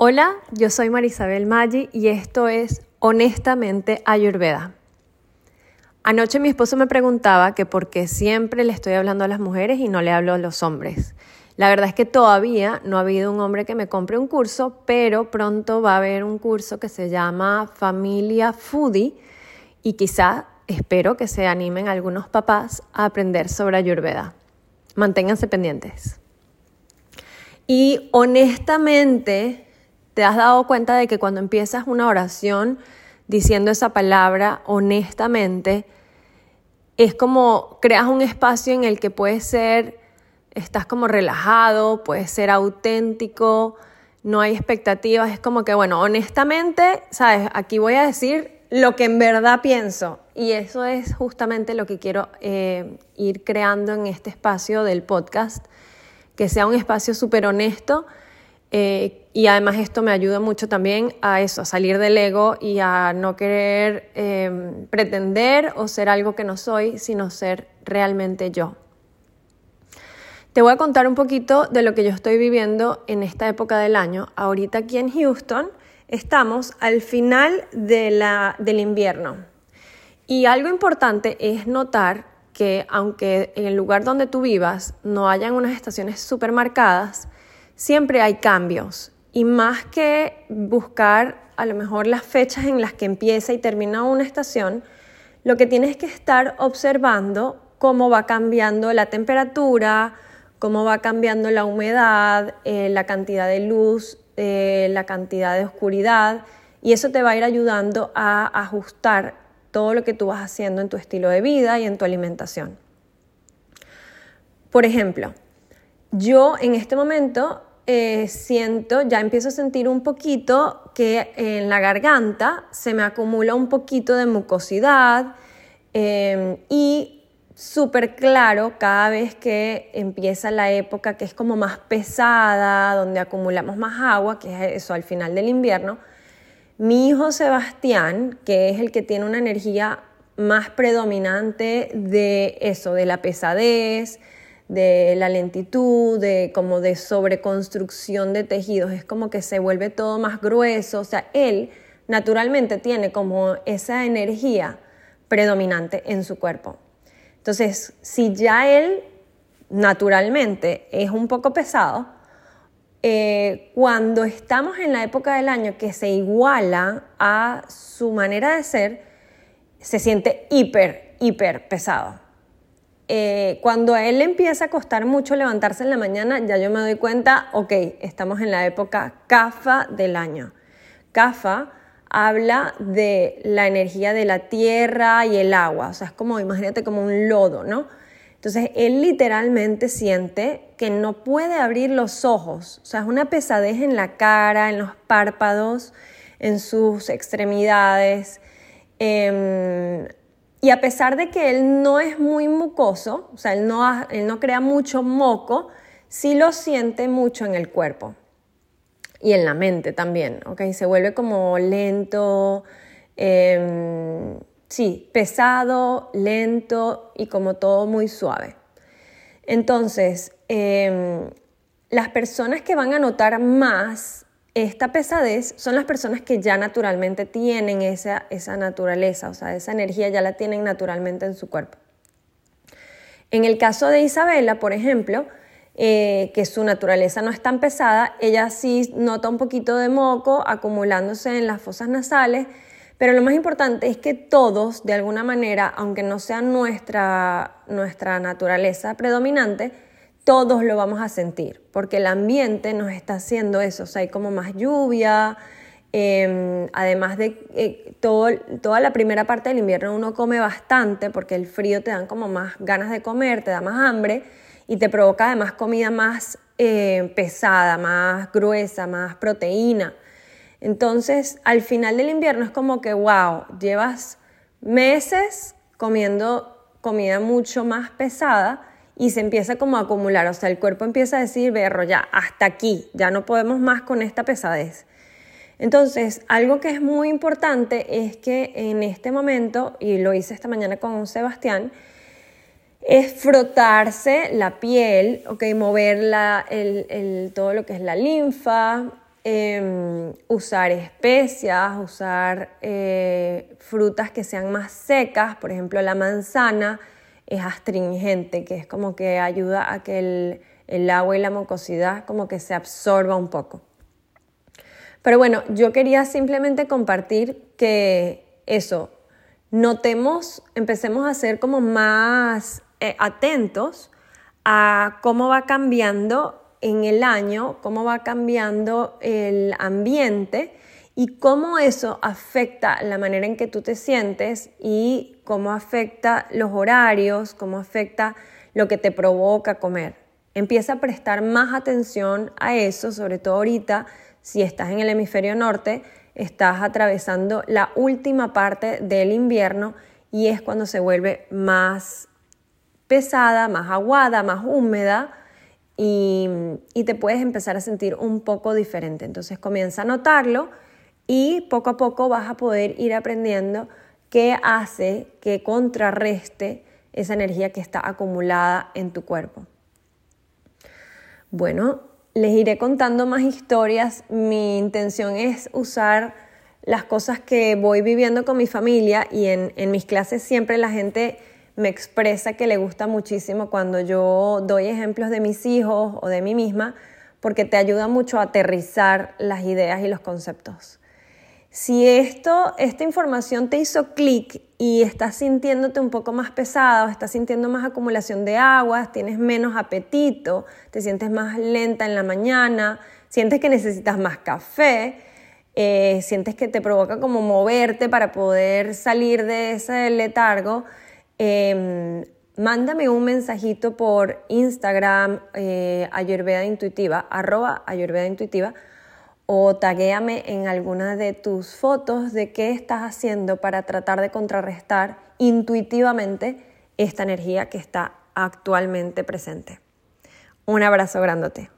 Hola, yo soy Marisabel Maggi y esto es Honestamente Ayurveda. Anoche mi esposo me preguntaba que por qué siempre le estoy hablando a las mujeres y no le hablo a los hombres. La verdad es que todavía no ha habido un hombre que me compre un curso, pero pronto va a haber un curso que se llama Familia Foodie y quizá espero que se animen algunos papás a aprender sobre Ayurveda. Manténganse pendientes. Y honestamente, ¿Te has dado cuenta de que cuando empiezas una oración diciendo esa palabra honestamente, es como creas un espacio en el que puedes ser, estás como relajado, puedes ser auténtico, no hay expectativas, es como que, bueno, honestamente, sabes, aquí voy a decir lo que en verdad pienso. Y eso es justamente lo que quiero eh, ir creando en este espacio del podcast, que sea un espacio súper honesto eh, y además esto me ayuda mucho también a eso, a salir del ego y a no querer em, pretender o ser algo que no soy, sino ser realmente yo. Te voy a contar un poquito de lo que yo estoy viviendo en esta época del año. Ahorita aquí en Houston estamos al final de la, del invierno. Y algo importante es notar que aunque en el lugar donde tú vivas no hayan unas estaciones súper marcadas, siempre hay cambios y más que buscar a lo mejor las fechas en las que empieza y termina una estación, lo que tienes que estar observando cómo va cambiando la temperatura, cómo va cambiando la humedad, eh, la cantidad de luz, eh, la cantidad de oscuridad, y eso te va a ir ayudando a ajustar todo lo que tú vas haciendo en tu estilo de vida y en tu alimentación. Por ejemplo, yo en este momento eh, siento, ya empiezo a sentir un poquito que en la garganta se me acumula un poquito de mucosidad em, y súper claro cada vez que empieza la época que es como más pesada, donde acumulamos más agua, que es eso al final del invierno. Mi hijo Sebastián, que es el que tiene una energía más predominante de eso, de la pesadez, de la lentitud, de como de sobreconstrucción de tejidos, es como que se vuelve todo más grueso, o sea, él naturalmente tiene como esa energía predominante en su cuerpo. Entonces, si ya él naturalmente es un poco pesado, eh, cuando estamos en la época del año que se iguala a su manera de ser, se siente hiper, hiper pesado. Eh, cuando a él le empieza a costar mucho levantarse en la mañana, ya yo me doy cuenta, ok, estamos en la época CAFA del año. CAFA habla de la energía de la tierra y el agua, o sea, es como, imagínate como un lodo, ¿no? Entonces, él literalmente siente que no puede abrir los ojos, o sea, es una pesadez en la cara, en los párpados, en sus extremidades. Em, y a pesar de que él no es muy mucoso, o sea, él no, él no crea mucho moco, sí lo siente mucho en el cuerpo y en la mente también, ¿ok? Se vuelve como lento, em, sí, pesado, lento y como todo muy suave. Entonces, em, las personas que van a notar más esta pesadez son las personas que ya naturalmente tienen esa, esa naturaleza, o sea, esa energía ya la tienen naturalmente en su cuerpo. En el caso de Isabela, por ejemplo, eh, que su naturaleza no es tan pesada, ella sí nota un poquito de moco acumulándose en las fosas nasales, pero lo más importante es que todos, de alguna manera, aunque no sea nuestra, nuestra naturaleza predominante, todos lo vamos a sentir, porque el ambiente nos está haciendo eso, o sea, hay como más lluvia, em, además de eh, toda la primera parte del invierno uno come bastante, porque el frío te da como más ganas de comer, te da más hambre y te provoca además comida más eh, pesada, más gruesa, más proteína. Entonces, al final del invierno es como que, wow, llevas meses comiendo comida mucho más pesada y se empieza como a acumular, o sea, el cuerpo empieza a decir, berro, ya, hasta aquí, ya no podemos más con esta pesadez. Entonces, algo que es muy importante es que en este momento, y lo hice esta mañana con Sebastián, es frotarse la piel, okay, mover el, todo lo que es la linfa, em, usar especias, usar eh, frutas que sean más secas, por ejemplo la manzana es astringente, que es como que ayuda a que el, el agua y la mucosidad como que se absorba un poco. Pero bueno, yo quería simplemente compartir que eso, notemos, empecemos a ser como más eh, atentos a cómo va cambiando en el año, cómo va cambiando el ambiente y cómo eso afecta la manera en que tú te sientes y cómo afecta los horarios, cómo afecta lo que te provoca comer. Empieza a prestar más atención a eso, sobre todo ahorita si estás en el hemisferio norte, estás atravesando la última parte del invierno y es cuando se vuelve más pesada, más aguada, más húmeda y, te puedes empezar a sentir un poco diferente. Entonces comienza a notarlo y poco a poco vas a poder ir aprendiendo qué hace que contrarreste esa energía que está acumulada en tu cuerpo. Bueno, les iré contando más historias. Mi intención es usar las cosas que voy viviendo con mi familia y en, mis clases siempre la gente me expresa que le gusta muchísimo cuando yo doy ejemplos de mis hijos o de mí misma porque te ayuda mucho a aterrizar las ideas y los conceptos. Si esto, esta información te hizo clic y estás sintiéndote un poco más pesado, estás sintiendo más acumulación de aguas, tienes menos apetito, te sientes más lenta en la mañana, sientes que necesitas más café, eh, sientes que te provoca como moverte para poder salir de ese letargo, em, mándame un mensajito por Instagram, eh, Ayurveda Intuitiva, o taguéame en alguna de tus fotos de qué estás haciendo para tratar de contrarrestar intuitivamente esta energía que está actualmente presente. Un abrazo grandote.